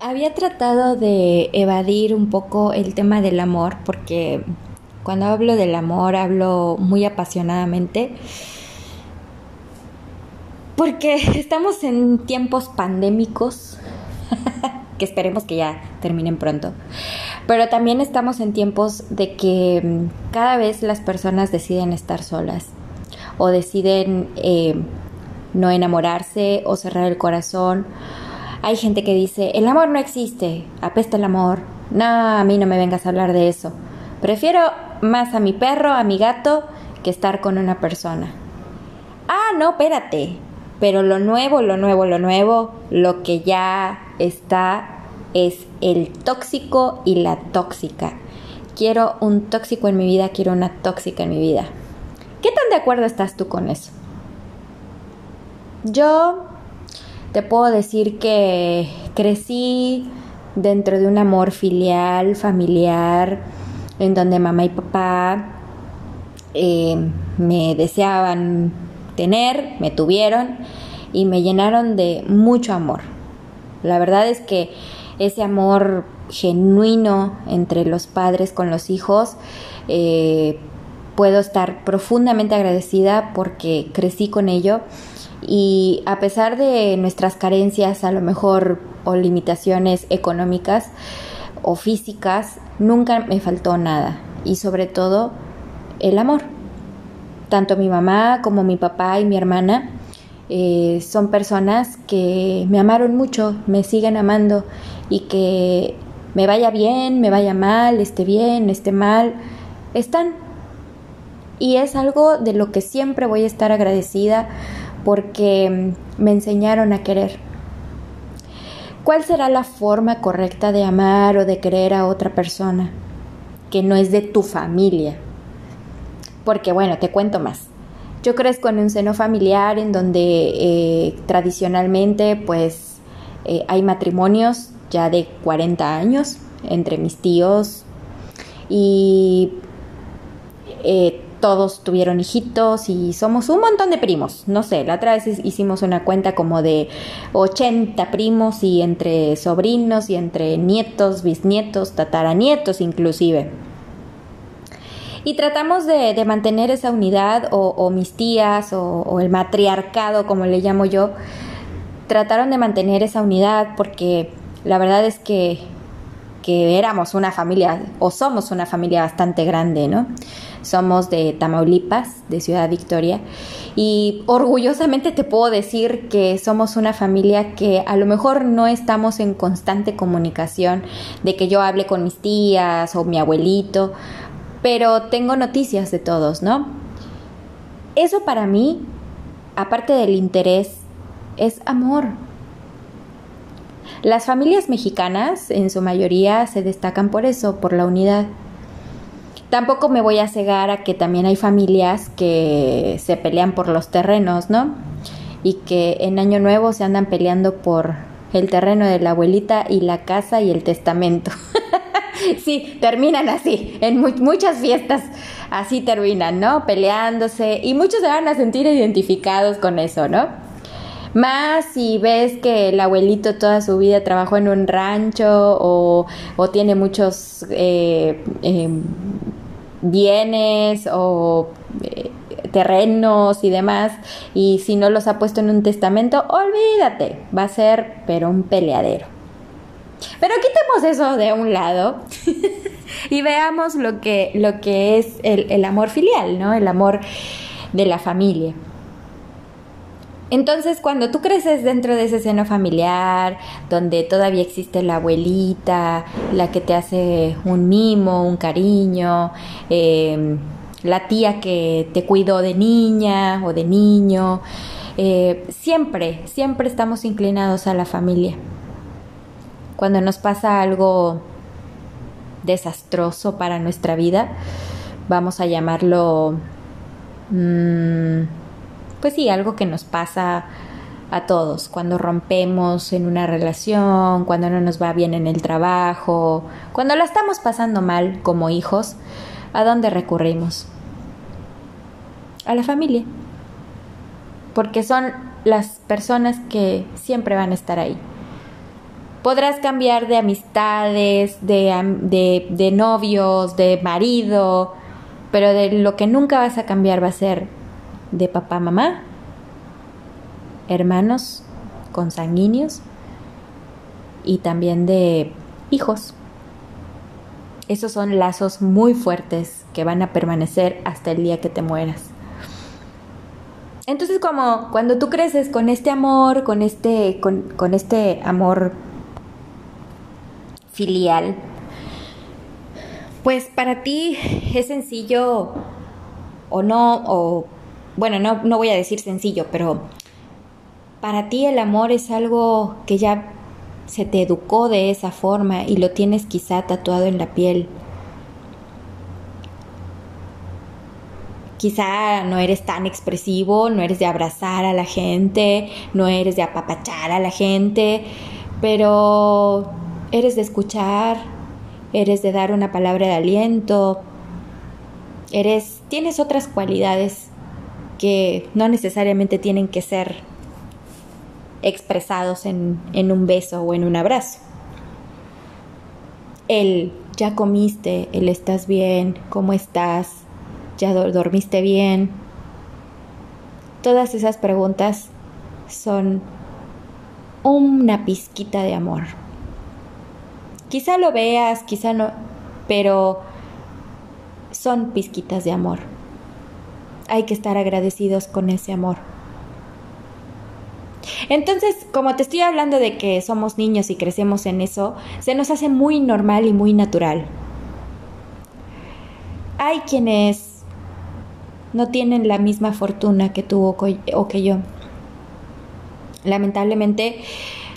había tratado de evadir un poco el tema del amor porque cuando hablo del amor hablo muy apasionadamente porque estamos en tiempos pandémicos que esperemos que ya terminen pronto. Pero también estamos en tiempos de que mm, cada vez las personas deciden estar solas o deciden eh, no enamorarse o cerrar el corazón. Hay gente que dice, el amor no existe, apesta el amor. No, a mí no me vengas a hablar de eso. Prefiero más a mi perro, a mi gato, que estar con una persona. Ah, no, espérate. Pero lo nuevo, lo nuevo, lo nuevo, lo que ya está es el tóxico y la tóxica. Quiero un tóxico en mi vida, quiero una tóxica en mi vida. ¿Qué tan de acuerdo estás tú con eso? Yo te puedo decir que crecí dentro de un amor filial, familiar, en donde mamá y papá eh, me deseaban tener, me tuvieron y me llenaron de mucho amor. La verdad es que ese amor genuino entre los padres con los hijos, eh, puedo estar profundamente agradecida porque crecí con ello y a pesar de nuestras carencias a lo mejor o limitaciones económicas o físicas, nunca me faltó nada y sobre todo el amor. Tanto mi mamá como mi papá y mi hermana eh, son personas que me amaron mucho, me siguen amando y que me vaya bien, me vaya mal, esté bien, esté mal, están. Y es algo de lo que siempre voy a estar agradecida porque me enseñaron a querer. ¿Cuál será la forma correcta de amar o de querer a otra persona que no es de tu familia? Porque bueno, te cuento más. Yo crezco en un seno familiar en donde eh, tradicionalmente pues eh, hay matrimonios ya de 40 años entre mis tíos y eh, todos tuvieron hijitos y somos un montón de primos. No sé, la otra vez hicimos una cuenta como de 80 primos y entre sobrinos y entre nietos, bisnietos, tataranietos inclusive. Y tratamos de, mantener esa unidad, o, mis tías, o, el matriarcado, como le llamo yo, trataron de mantener esa unidad porque la verdad es que, que éramos una familia, o somos una familia bastante grande, ¿no? Somos de Tamaulipas, de Ciudad Victoria, y orgullosamente te puedo decir que somos una familia que a lo mejor no estamos en constante comunicación, de que yo hable con mis tías o mi abuelito, pero tengo noticias de todos, ¿no? Eso para mí, aparte del interés, es amor. Las familias mexicanas, en su mayoría, se destacan por eso, por la unidad. Tampoco me voy a cegar a que también hay familias que se pelean por los terrenos, ¿no? Y que en Año Nuevo se andan peleando por el terreno de la abuelita y la casa y el testamento. sí, terminan así, en muchas fiestas así terminan, ¿no? Peleándose y muchos se van a sentir identificados con eso, ¿no? Más si ves que el abuelito toda su vida trabajó en un rancho o, tiene muchos eh, em, bienes o eh, terrenos y demás, y si no los ha puesto en un testamento, olvídate, va a ser pero un peleadero. Pero quitemos eso de un lado y veamos lo que, lo que es el, el amor filial, ¿no? El amor de la familia. Entonces, cuando tú creces dentro de ese seno familiar, donde todavía existe la abuelita, la que te hace un mimo, un cariño, em, la tía que te cuidó de niña o de niño, eh, siempre, siempre estamos inclinados a la familia. Cuando nos pasa algo desastroso para nuestra vida, vamos a llamarlo, mm, pues sí, algo que nos pasa a todos, cuando rompemos en una relación, cuando no nos va bien en el trabajo, cuando la estamos pasando mal como hijos, ¿a dónde recurrimos? A la familia, porque son las personas que siempre van a estar ahí Podrás cambiar de amistades, de, de novios, de marido, pero de lo que nunca vas a cambiar va a ser de papá, mamá, hermanos consanguíneos y también de hijos. Esos son lazos muy fuertes que van a permanecer hasta el día que te mueras. Entonces como cuando tú creces con este amor, con este, con, este amor filial, pues para ti es sencillo o no, o bueno, no, no voy a decir sencillo, pero para ti el amor es algo que ya se te educó de esa forma y lo tienes quizá tatuado en la piel. Quizá no eres tan expresivo, no eres de abrazar a la gente, no eres de apapachar a la gente, pero eres de escuchar, eres de dar una palabra de aliento, eres tienes otras cualidades que no necesariamente tienen que ser expresados en, en un beso o en un abrazo. El ya comiste, el estás bien, cómo estás, ya dormiste bien. Todas esas preguntas son una pizquita de amor. Quizá lo veas, quizá no, pero son pizquitas de amor. Hay que estar agradecidos con ese amor. Entonces, como te estoy hablando de que somos niños y crecemos en eso, se nos hace muy normal y muy natural. Hay quienes no tienen la misma fortuna que tú o que yo. Lamentablemente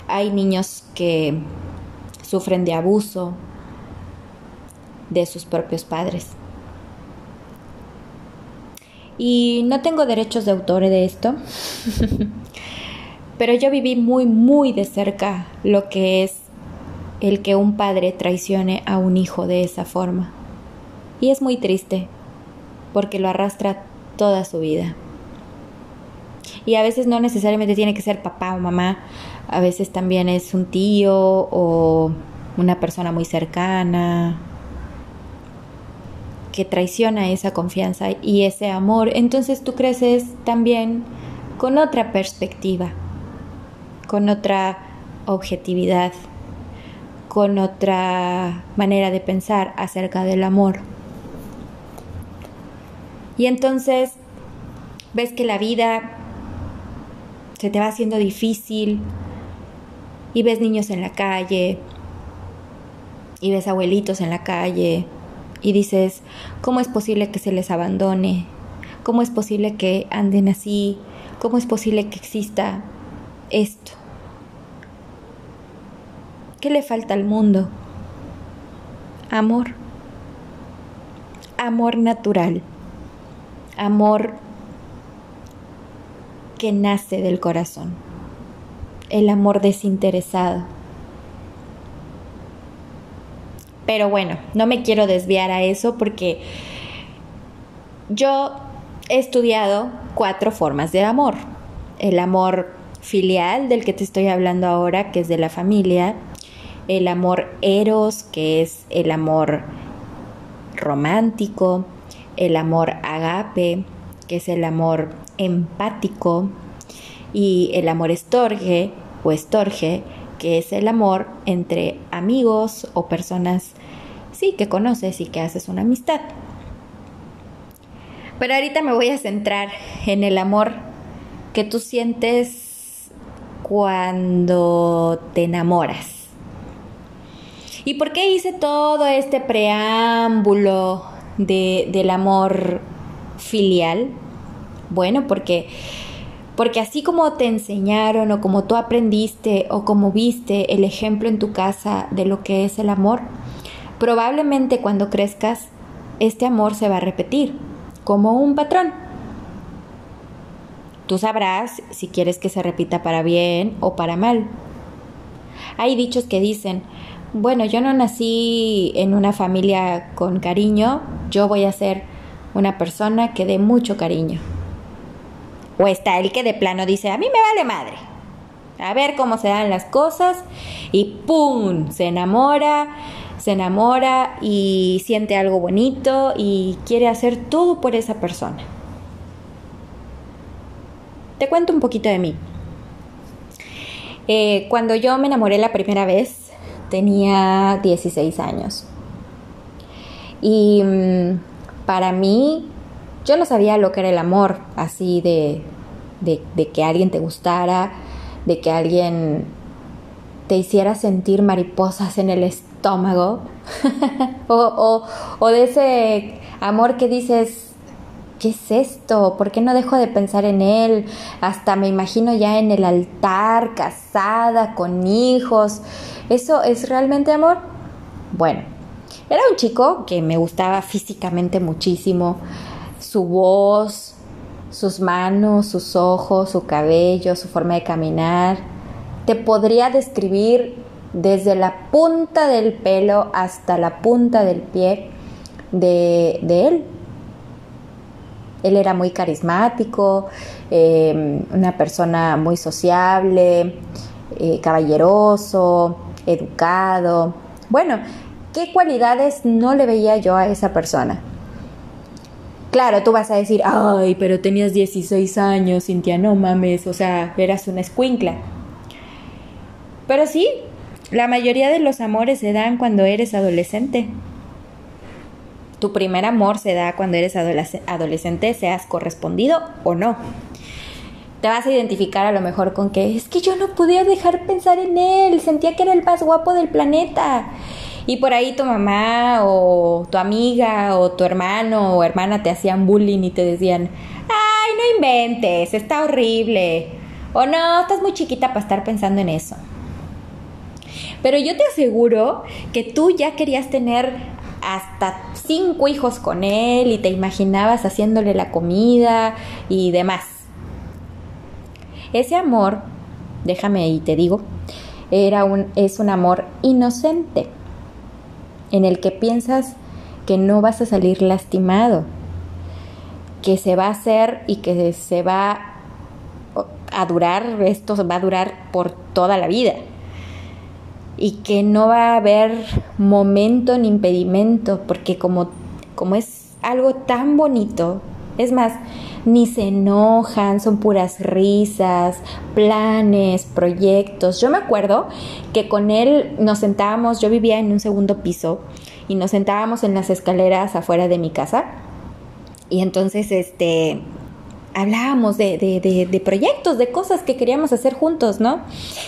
hay niños que sufren de abuso de sus propios padres. Y no tengo derechos de autor de esto, pero yo viví muy, muy de cerca lo que es el que un padre traicione a un hijo de esa forma. Y es muy triste, porque lo arrastra toda su vida. Y a veces no necesariamente tiene que ser papá o mamá, a veces también es un tío o una persona muy cercana que traiciona esa confianza y ese amor. Entonces tú creces también con otra perspectiva, con otra objetividad, con otra manera de pensar acerca del amor. Y entonces ves que la vida se te va haciendo difícil y ves niños en la calle y ves abuelitos en la calle y dices, ¿cómo es posible que se les abandone? ¿Cómo es posible que anden así? ¿Cómo es posible que exista esto? ¿Qué le falta al mundo? Amor. Amor natural amor que nace del corazón, el amor desinteresado. Pero bueno, no me quiero desviar a eso porque yo he estudiado cuatro formas de amor. El amor filial del que te estoy hablando ahora, que es de la familia. El amor eros, que es el amor romántico el amor agape, que es el amor empático, y el amor estorge o estorge, que es el amor entre amigos o personas, sí, que conoces y que haces una amistad. Pero ahorita me voy a centrar en el amor que tú sientes cuando te enamoras. ¿Y por qué hice todo este preámbulo de, del amor filial? Bueno, porque, porque así como te enseñaron o como tú aprendiste o como viste el ejemplo en tu casa de lo que es el amor, probablemente cuando crezcas este amor se va a repetir como un patrón. Tú sabrás si quieres que se repita para bien o para mal. Hay dichos que dicen, bueno, yo no nací en una familia con cariño, yo voy a ser una persona que dé mucho cariño. O está el que de plano dice, a mí me vale madre. a ver cómo se dan las cosas y ¡pum! Se enamora, se enamora y siente algo bonito y quiere hacer todo por esa persona. Te cuento un poquito de mí. Eh, cuando yo me enamoré la primera vez, tenía 16 años. Y mm, para mí, yo no sabía lo que era el amor, así de, de, que alguien te gustara, de que alguien te hiciera sentir mariposas en el estómago, o, o, de ese amor que dices, ¿qué es esto? ¿Por qué no dejo de pensar en él? Hasta me imagino ya en el altar, casada, con hijos. ¿Eso es realmente amor? Bueno, era un chico que me gustaba físicamente muchísimo. Su voz, sus manos, sus ojos, su cabello, su forma de caminar. Te podría describir desde la punta del pelo hasta la punta del pie de, él. Él era muy carismático, eh, una persona muy sociable, eh, caballeroso, educado. Bueno, ¿qué cualidades no le veía yo a esa persona? Claro, tú vas a decir, ay, pero tenías 16 años, Cintia, no mames, o sea, eras una escuincla. Pero sí, la mayoría de los amores se dan cuando eres adolescente. Tu primer amor se da cuando eres adolescente, seas correspondido o no. Te vas a identificar a lo mejor con que es que yo no podía dejar pensar en él, sentía que era el más guapo del planeta. Y por ahí tu mamá o tu amiga o tu hermano o hermana te hacían bullying y te decían, ay, no inventes, está horrible. O no, estás muy chiquita para estar pensando en eso. Pero yo te aseguro que tú ya querías tener hasta cinco hijos con él y te imaginabas haciéndole la comida y demás. Ese amor, déjame y te digo, era un, es un amor inocente, en el que piensas que no vas a salir lastimado, que se va a hacer y que se va a durar, esto va a durar por toda la vida y que no va a haber momento ni impedimento, porque como, como es algo tan bonito, es más, ni se enojan, son puras risas, planes, proyectos. Yo me acuerdo que con él nos sentábamos, yo vivía en un segundo piso y nos sentábamos en las escaleras afuera de mi casa. Y entonces, este, hablábamos de, de, de, proyectos, de cosas que queríamos hacer juntos, ¿no?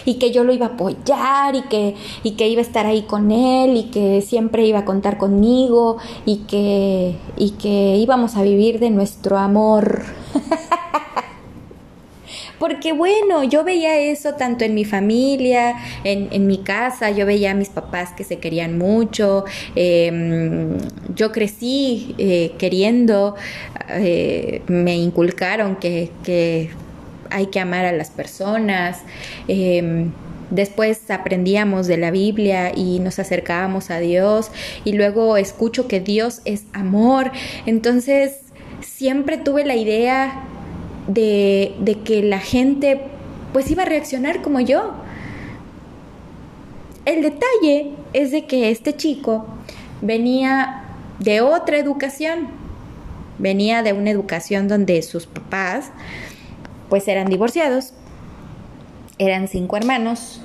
Y que yo lo iba a apoyar y que, y que iba a estar ahí con él y que siempre iba a contar conmigo y que, y que íbamos a vivir de nuestro amor. Porque bueno, yo veía eso tanto en mi familia, en, mi casa, yo veía a mis papás que se querían mucho, em, yo crecí eh, queriendo, eh, me inculcaron que, hay que amar a las personas. Em, después aprendíamos de la Biblia y nos acercábamos a Dios y luego escucho que Dios es amor. Entonces siempre tuve la idea de, que la gente pues iba a reaccionar como yo. El detalle es de que este chico venía de otra educación, venía de una educación donde sus papás pues eran divorciados, eran cinco hermanos,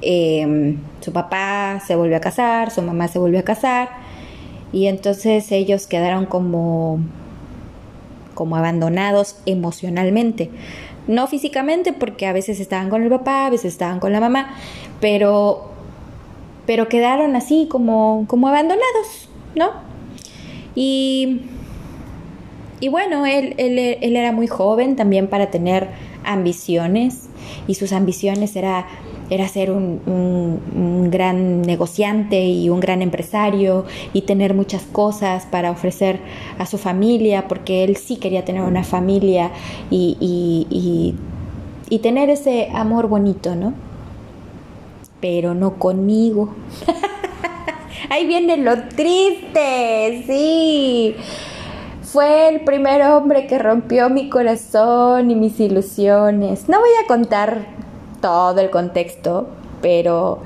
em, su papá se volvió a casar, su mamá se volvió a casar y entonces ellos quedaron como como abandonados emocionalmente. No físicamente, porque a veces estaban con el papá, a veces estaban con la mamá, pero, pero quedaron así como, como abandonados, ¿no? Y, y bueno, él, él, él era muy joven también para tener ambiciones y sus ambiciones era era ser un, gran negociante y un gran empresario y tener muchas cosas para ofrecer a su familia, porque él sí quería tener una familia y, y tener ese amor bonito, ¿no? Pero no conmigo. Ahí viene lo triste, sí. Fue el primer hombre que rompió mi corazón y mis ilusiones. No voy a contar todo el contexto, pero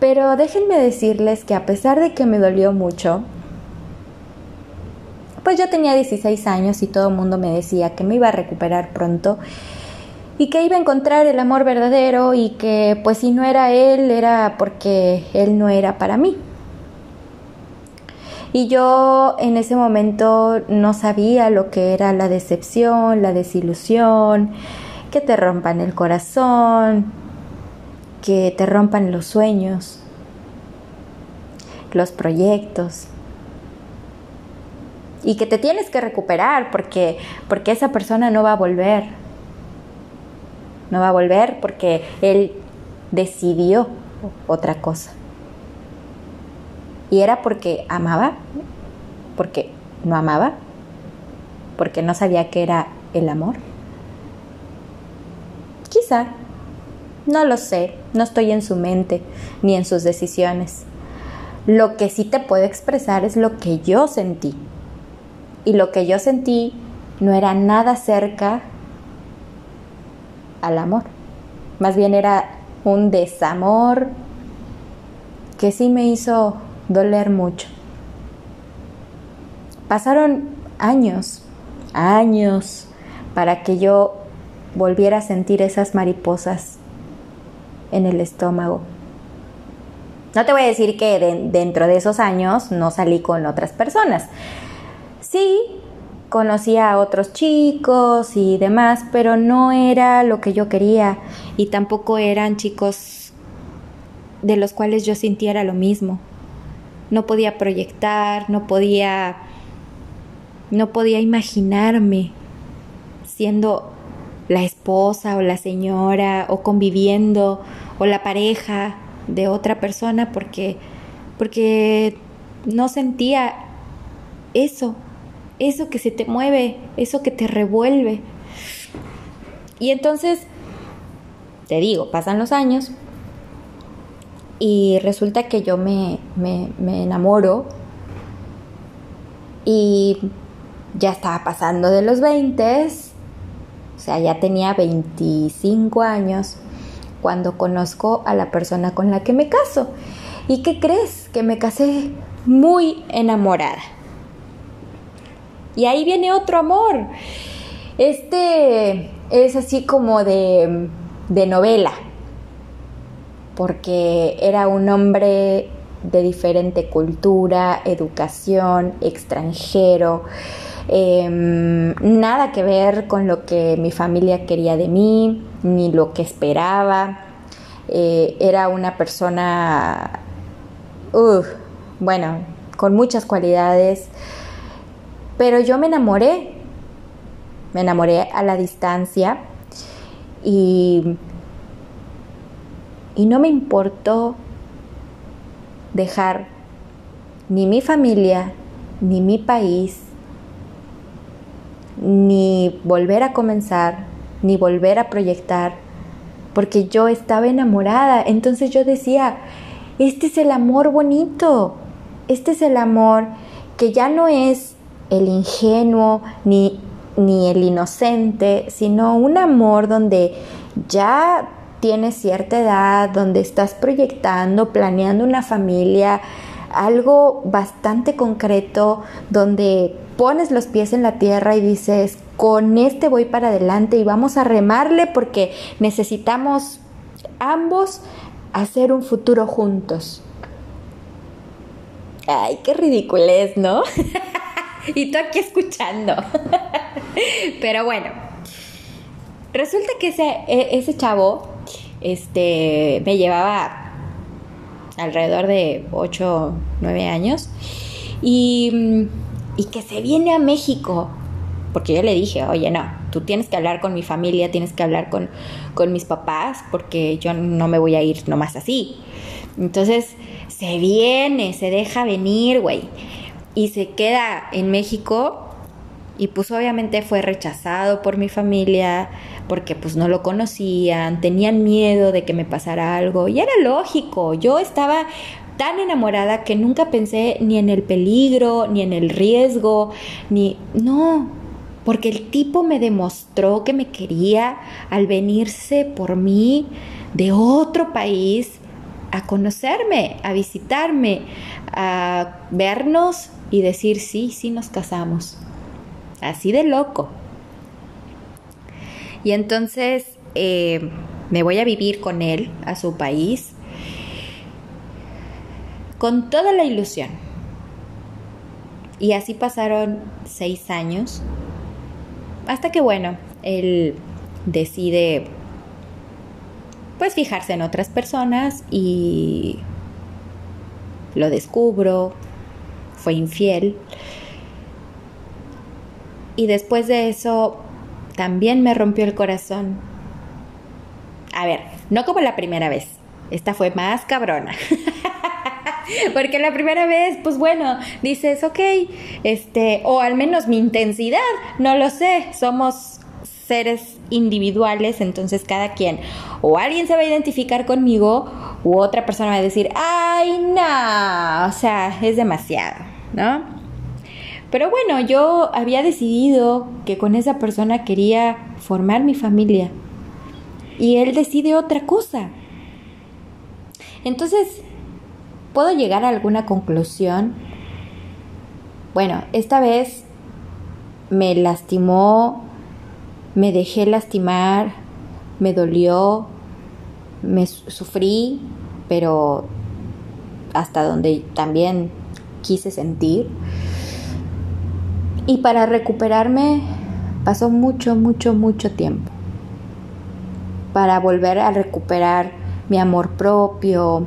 pero déjenme decirles que a pesar de que me dolió mucho, pues yo tenía 16 años y todo el mundo me decía que me iba a recuperar pronto y que iba a encontrar el amor verdadero y que pues si no era él era porque él no era para mí. Y yo en ese momento no sabía lo que era la decepción, la desilusión, que te rompan el corazón, que te rompan los sueños, los proyectos y que te tienes que recuperar porque, porque esa persona no va a volver. No va a volver porque él decidió otra cosa. Y era porque amaba, porque no amaba, porque no sabía qué era el amor. Quizá, no lo sé, no estoy en su mente ni en sus decisiones. Lo que sí te puedo expresar es lo que yo sentí y lo que yo sentí no era nada cerca al amor. Más bien era un desamor que sí me hizo doler mucho. Pasaron años, años, para que yo volviera a sentir esas mariposas en el estómago. No te voy a decir que dentro de esos años no salí con otras personas sí, conocía a otros chicos y demás, pero no era lo que yo quería y tampoco eran chicos de los cuales yo sintiera lo mismo. No podía proyectar, no podía no podía imaginarme siendo la esposa o la señora o conviviendo o la pareja de otra persona porque porque no sentía eso eso que se te mueve, eso que te revuelve. Y entonces, te digo, pasan los años y resulta que yo me, me, enamoro y ya estaba pasando de los 20, o sea, ya tenía 25 años cuando conozco a la persona con la que me caso. ¿Y qué crees? Que me casé muy enamorada. Y ahí viene otro amor. Este es así como de, de novela, porque era un hombre de diferente cultura, educación, extranjero, em, nada que ver con lo que mi familia quería de mí, ni lo que esperaba. Eh, era una persona, bueno, con muchas cualidades, pero yo me enamoré, me enamoré a la distancia y, y no me importó dejar ni mi familia, ni mi país, ni volver a comenzar, ni volver a proyectar, porque yo estaba enamorada. Entonces yo decía, este es el amor bonito, este es el amor que ya no es el ingenuo ni, ni el inocente, sino un amor donde ya tienes cierta edad, donde estás proyectando, planeando una familia, algo bastante concreto, donde pones los pies en la tierra y dices, con este voy para adelante y vamos a remarle porque necesitamos ambos hacer un futuro juntos. Ay, qué ridiculez, ¿no? y tú aquí escuchando. Pero bueno, resulta que ese, e, ese chavo este, me llevaba alrededor de 8, 9 años y, y que se viene a México. Porque yo le dije, oye, no, tú tienes que hablar con mi familia, tienes que hablar con, con mis papás, porque yo no me voy a ir nomás así. Entonces, se viene, se deja venir, güey y se queda en México y pues obviamente fue rechazado por mi familia porque pues no lo conocían, tenían miedo de que me pasara algo y era lógico, yo estaba tan enamorada que nunca pensé ni en el peligro, ni en el riesgo, ni no, porque el tipo me demostró que me quería al venirse por mí de otro país a conocerme, a visitarme, a vernos y decir, sí, sí nos casamos. Así de loco. Y entonces eh, me voy a vivir con él a su país con toda la ilusión. Y así pasaron seis años hasta que, bueno, él decide pues fijarse en otras personas y lo descubro, fue infiel. Y después de eso también me rompió el corazón. A ver, no como la primera vez. Esta fue más cabrona. Porque la primera vez, pues bueno, dices, ok, este, o al menos mi intensidad, no lo sé, somos seres individuales, entonces cada quien, o alguien se va a identificar conmigo, u otra persona va a decir, ay, no, o sea, es demasiado, ¿no? Pero bueno, yo había decidido que con esa persona quería formar mi familia y él decide otra cosa. Entonces, ¿Puedo llegar a alguna conclusión? Bueno, esta vez me lastimó, me dejé lastimar, me dolió, me sufrí, pero hasta donde también quise sentir. Y para recuperarme pasó mucho, mucho, mucho tiempo. Para volver a recuperar mi amor propio,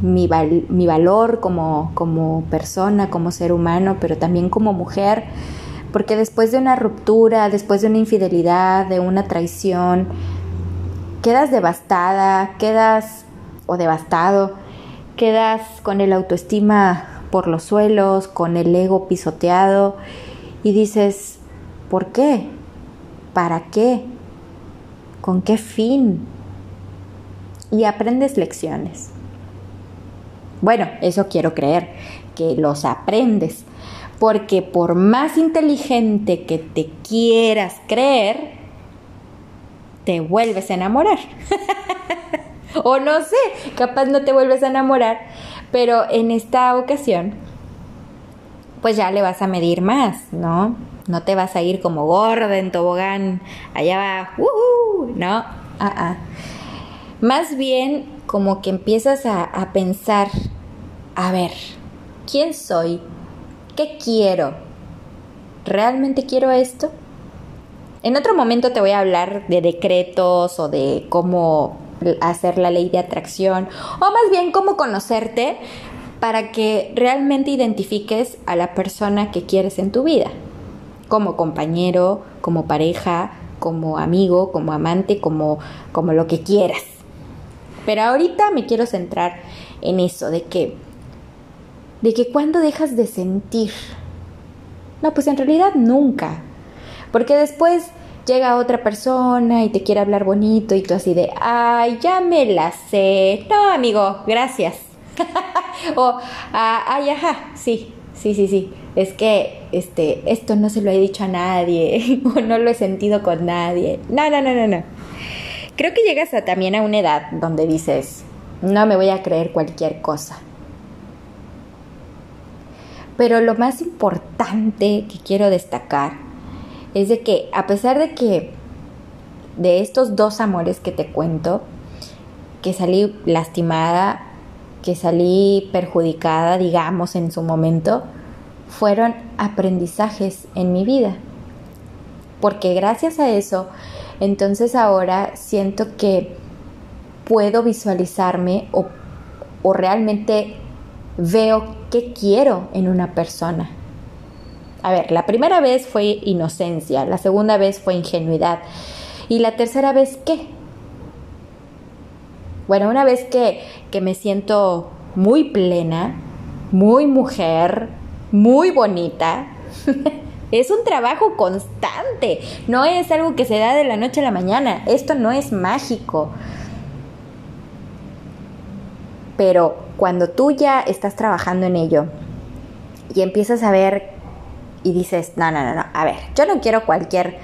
mi, mi valor como, como persona, como ser humano, pero también como mujer, porque después de una ruptura, después de una infidelidad, de una traición, quedas devastada, quedas o devastado, quedas con el autoestima por los suelos, con el ego pisoteado y dices, ¿por qué? ¿Para qué? ¿Con qué fin? Y aprendes lecciones. Bueno, eso quiero creer, que los aprendes. Porque por más inteligente que te quieras creer, te vuelves a enamorar. o no sé, capaz no te vuelves a enamorar, pero en esta ocasión, pues ya le vas a medir más, ¿no? No te vas a ir como gorda en tobogán, allá va, ¿no? Ah, ah. Más bien como que empiezas a, a pensar a ver, ¿quién soy? ¿Qué quiero? ¿Realmente quiero esto? En otro momento te voy a hablar de decretos o de cómo hacer la ley de atracción o más bien cómo conocerte para que realmente identifiques a la persona que quieres en tu vida, como compañero, como pareja, como amigo, como amante, como, como lo que quieras. Pero ahorita me quiero centrar en eso, de que de que cuando dejas de sentir. No, pues en realidad nunca. Porque después llega otra persona y te quiere hablar bonito y tú así de, ay, ya me la sé. No, amigo, gracias. o, ah, ay, ajá, sí, sí, sí, sí. Es que este, esto no se lo he dicho a nadie o no lo he sentido con nadie. No, no, no, no, no. Creo que llegas a, también a una edad donde dices, no me voy a creer cualquier cosa. Pero lo más importante que quiero destacar es de que a pesar de que de estos dos amores que te cuento, que salí lastimada, que salí perjudicada, digamos, en su momento, fueron aprendizajes en mi vida. Porque gracias a eso, entonces ahora siento que puedo visualizarme o, o realmente veo qué quiero en una persona. A ver, la primera vez fue inocencia, la segunda vez fue ingenuidad y la tercera vez qué. Bueno, una vez que, que me siento muy plena, muy mujer, muy bonita, es un trabajo constante, no es algo que se da de la noche a la mañana, esto no es mágico. Pero cuando tú ya estás trabajando en ello y empiezas a ver y dices, no, no, no, no, a ver, yo no quiero cualquier,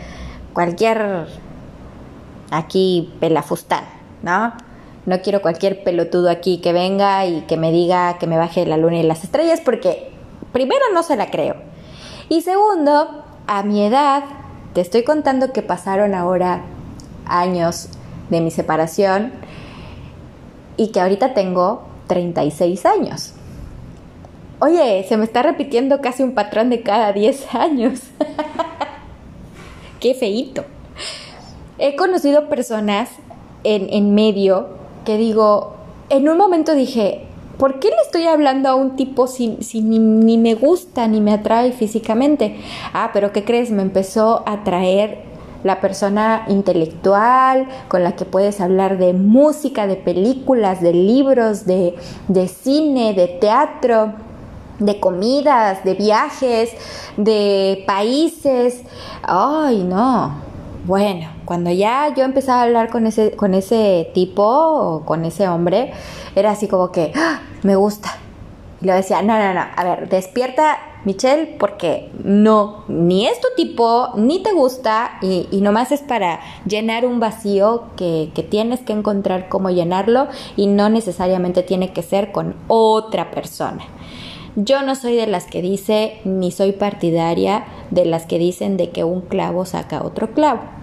cualquier aquí pelafustán, ¿no? No quiero cualquier pelotudo aquí que venga y que me diga que me baje la luna y las estrellas porque primero no se la creo. Y segundo, a mi edad, te estoy contando que pasaron ahora años de mi separación y que ahorita tengo 36 años. Oye, se me está repitiendo casi un patrón de cada 10 años. Qué feito. He conocido personas en, en medio que digo, en un momento dije, ¿por qué le estoy hablando a un tipo si, si ni, me gusta ni me atrae físicamente? Ah, pero ¿qué crees? Me empezó a atraer la persona intelectual con la que puedes hablar de música, de películas, de libros, de, de cine, de teatro de comidas, de viajes, de países. Ay, no. Bueno, cuando ya yo empezaba a hablar con ese, con ese tipo o con ese hombre, era así como que, ¡Ah! me gusta. Y le decía, no, no, no, a ver, despierta Michelle porque no, ni es tu tipo, ni te gusta y, y nomás es para llenar un vacío que, que tienes que encontrar cómo llenarlo y no necesariamente tiene que ser con otra persona. Yo no soy de las que dice, ni soy partidaria de las que dicen de que un clavo saca otro clavo.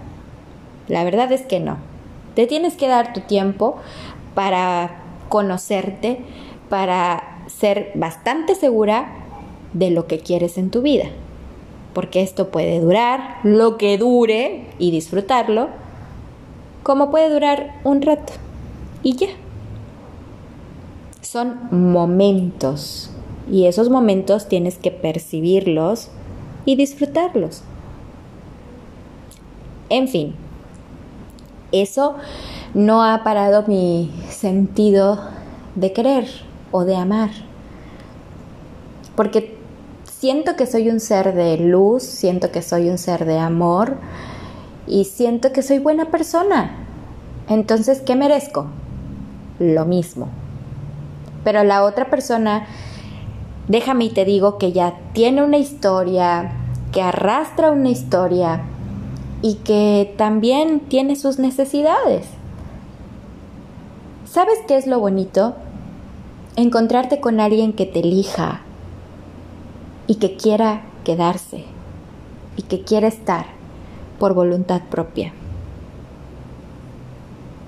La verdad es que no. Te tienes que dar tu tiempo para conocerte, para ser bastante segura de lo que quieres en tu vida. Porque esto puede durar lo que dure y disfrutarlo, como puede durar un rato y ya. Son momentos y esos momentos tienes que percibirlos y disfrutarlos. En fin, eso no ha parado mi sentido de querer o de amar. Porque siento que soy un ser de luz, siento que soy un ser de amor y siento que soy buena persona. Entonces, ¿qué merezco? Lo mismo. Pero la otra persona déjame y te digo que ya tiene una historia, que arrastra una historia y que también tiene sus necesidades. ¿Sabes qué es lo bonito? Encontrarte con alguien que te elija y que quiera quedarse y que quiera estar por voluntad propia.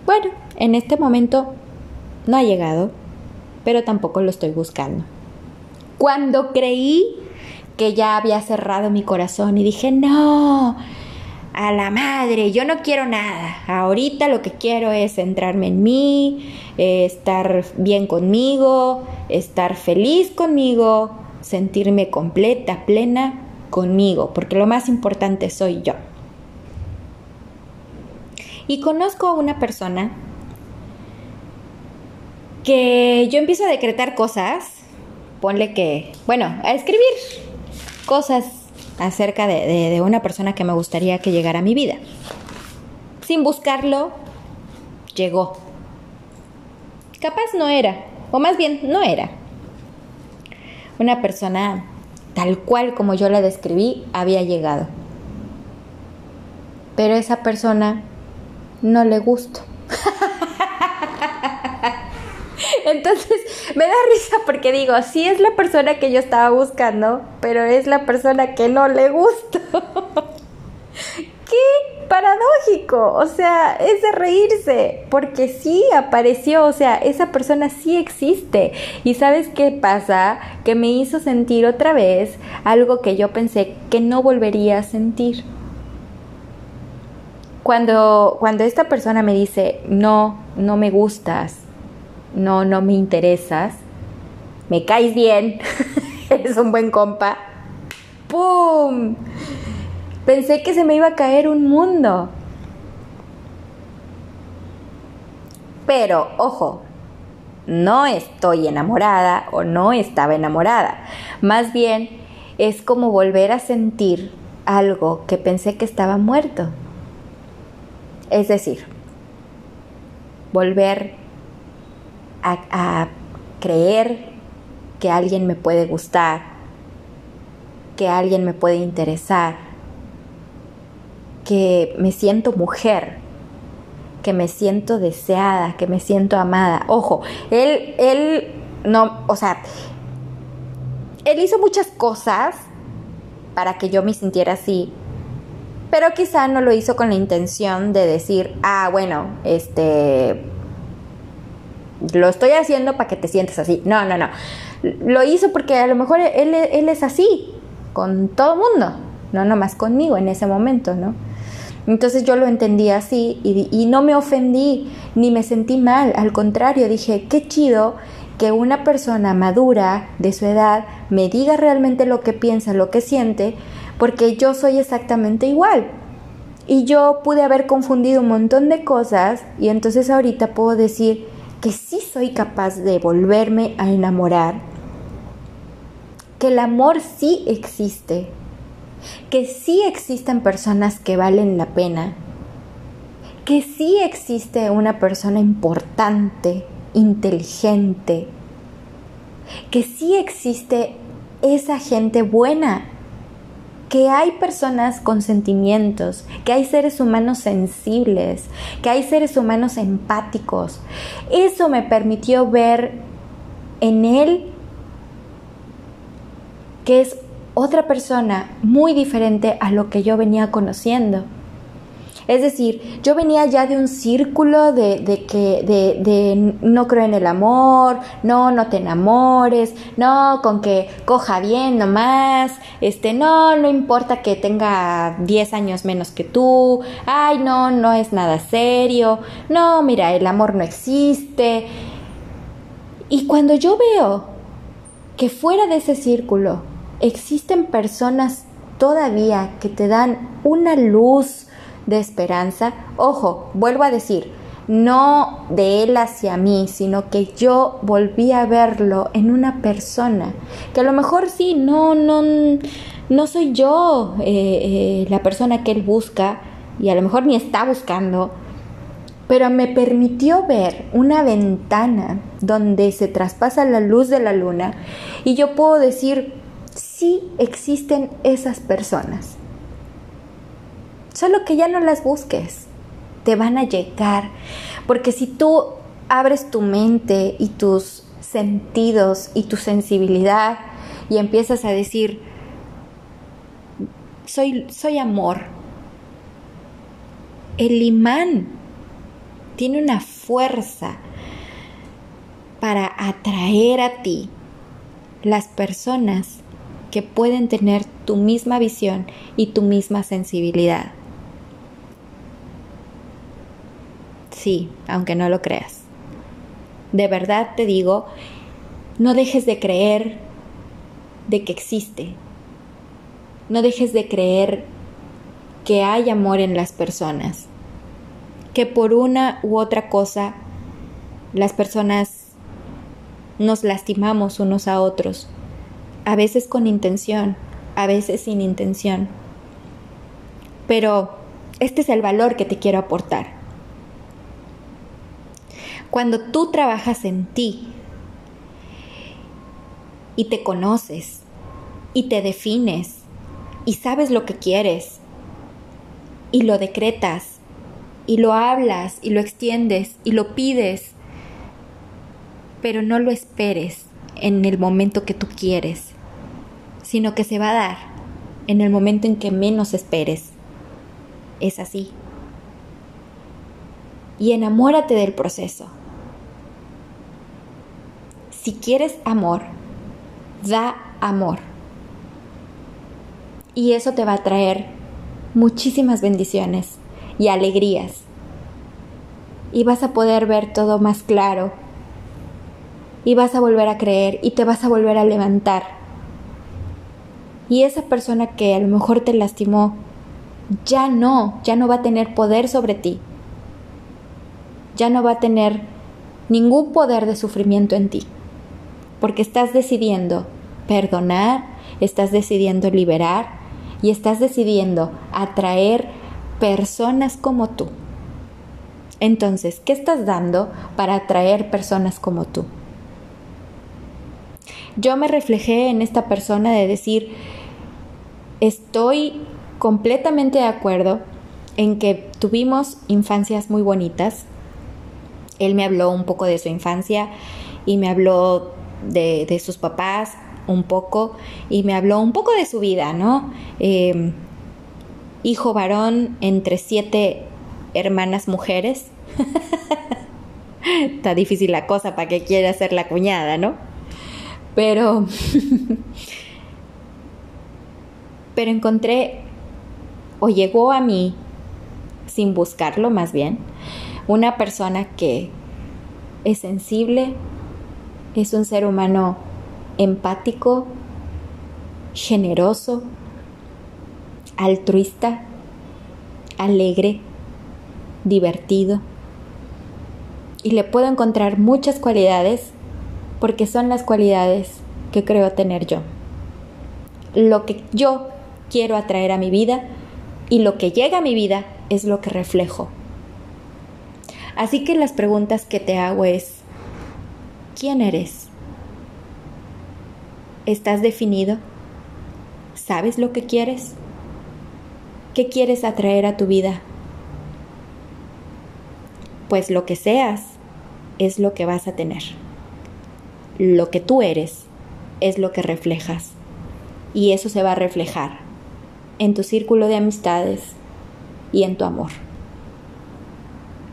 Bueno, en este momento no ha llegado, pero tampoco lo estoy buscando cuando creí que ya había cerrado mi corazón y dije, no, a la madre, yo no quiero nada. Ahorita lo que quiero es centrarme en mí, eh, estar bien conmigo, estar feliz conmigo, sentirme completa, plena conmigo, porque lo más importante soy yo. Y conozco a una persona que yo empiezo a decretar cosas ponle que, bueno, a escribir cosas acerca de, una persona que me gustaría que llegara a mi vida. Sin buscarlo, llegó. Capaz no era, o más bien no era. Una persona tal cual como yo la describí había llegado. Pero esa persona no le gustó. Entonces me da risa porque digo, sí es la persona que yo estaba buscando, pero es la persona que no le gusta. ¡Qué paradójico! O sea, es de reírse, porque sí apareció, o sea, esa persona sí existe. ¿Y sabes qué pasa? Que me hizo sentir otra vez algo que yo pensé que no volvería a sentir. Cuando, cuando esta persona me dice, no, no me gustas, no, no me interesas, me caes bien, eres un buen compa, ¡pum! Pensé que se me iba a caer un mundo. Pero, ojo, no estoy enamorada o no estaba enamorada. Más bien es como volver a sentir algo que pensé que estaba muerto. Es decir, volver a, creer que alguien me puede gustar, que alguien me puede interesar, que me siento mujer, que me siento deseada, que me siento amada. Ojo, él, él, no, o sea, él hizo muchas cosas para que yo me sintiera así, pero quizá no lo hizo con la intención de decir, ah, bueno, este, lo estoy haciendo para que te sientes así. No, no, no. Lo hizo porque a lo mejor él, él es así, con todo mundo, no nomás conmigo en ese momento, ¿no? Entonces yo lo entendí así y, y, no me ofendí ni me sentí mal, al contrario, dije, qué chido que una persona madura de su edad me diga realmente lo que piensa, lo que siente, porque yo soy exactamente igual. Y yo pude haber confundido un montón de cosas y entonces ahorita puedo decir que sí soy capaz de volverme a enamorar, que el amor sí existe, que sí existen personas que valen la pena, que sí existe una persona importante, inteligente, que sí existe esa gente buena, que hay personas con sentimientos, que hay seres humanos sensibles, que hay seres humanos empáticos. Eso me permitió ver en él que es otra persona muy diferente a lo que yo venía conociendo. Es decir, yo venía ya de un círculo de, que no creo en el amor, no, no te enamores, no, con que coja bien nomás, este, no, no importa que tenga 10 años menos que tú, ay, no, no es nada serio, no, mira, el amor no existe. Y cuando yo veo que fuera de ese círculo existen personas todavía que te dan una luz de esperanza, ojo, vuelvo a decir, no de él hacia mí, sino que yo volví a verlo en una persona, que a lo mejor sí, no, no, no soy yo eh, eh, la persona que él busca y a lo mejor ni está buscando, pero me permitió ver una ventana donde se traspasa la luz de la luna y yo puedo decir, sí existen esas personas. Solo que ya no las busques, te van a llegar, porque si tú abres tu mente y tus sentidos y tu sensibilidad y empiezas a decir, soy, soy amor, el imán tiene una fuerza para atraer a ti las personas que pueden tener tu misma visión y tu misma sensibilidad. Sí, aunque no lo creas. De verdad te digo, no dejes de creer de que existe. No dejes de creer que hay amor en las personas. Que por una u otra cosa las personas nos lastimamos unos a otros a veces con intención, a veces sin intención. Pero este es el valor que te quiero aportar. Cuando tú trabajas en ti y te conoces y te defines y sabes lo que quieres y lo decretas y lo hablas y lo extiendes y lo pides, pero no lo esperes en el momento que tú quieres, sino que se va a dar en el momento en que menos esperes. Es así. Y enamórate del proceso. Si quieres amor, da amor. Y eso te va a traer muchísimas bendiciones y alegrías. Y vas a poder ver todo más claro y vas a volver a creer y te vas a volver a levantar. Y esa persona que a lo mejor te lastimó, ya no, ya no va a tener poder sobre ti. Ya no va a tener ningún poder de sufrimiento en ti. Porque estás decidiendo perdonar, estás decidiendo liberar y estás decidiendo atraer personas como tú. Entonces, ¿qué estás dando para atraer personas como tú? yo me reflejé en esta persona de decir, estoy completamente de acuerdo en que tuvimos infancias muy bonitas. Él me habló un poco de su infancia y me habló de, sus papás un poco y me habló un poco de su vida, ¿no? Em, hijo varón entre siete hermanas mujeres. Está difícil la cosa para que quiera ser la cuñada, ¿no? Pero... pero encontré o llegó a mí sin buscarlo más bien, una persona que es sensible, es un ser humano empático, generoso, altruista, alegre, divertido. Y le puedo encontrar muchas cualidades porque son las cualidades que creo tener yo. Lo que yo quiero atraer a mi vida y lo que llega a mi vida es lo que reflejo. Así que las preguntas que te hago es, ¿quién eres? ¿Estás definido? ¿Sabes lo que quieres? ¿Qué quieres atraer a tu vida? Pues lo que seas es lo que vas a tener. Lo que tú eres es lo que reflejas. Y eso se va a reflejar en tu círculo de amistades y en tu amor.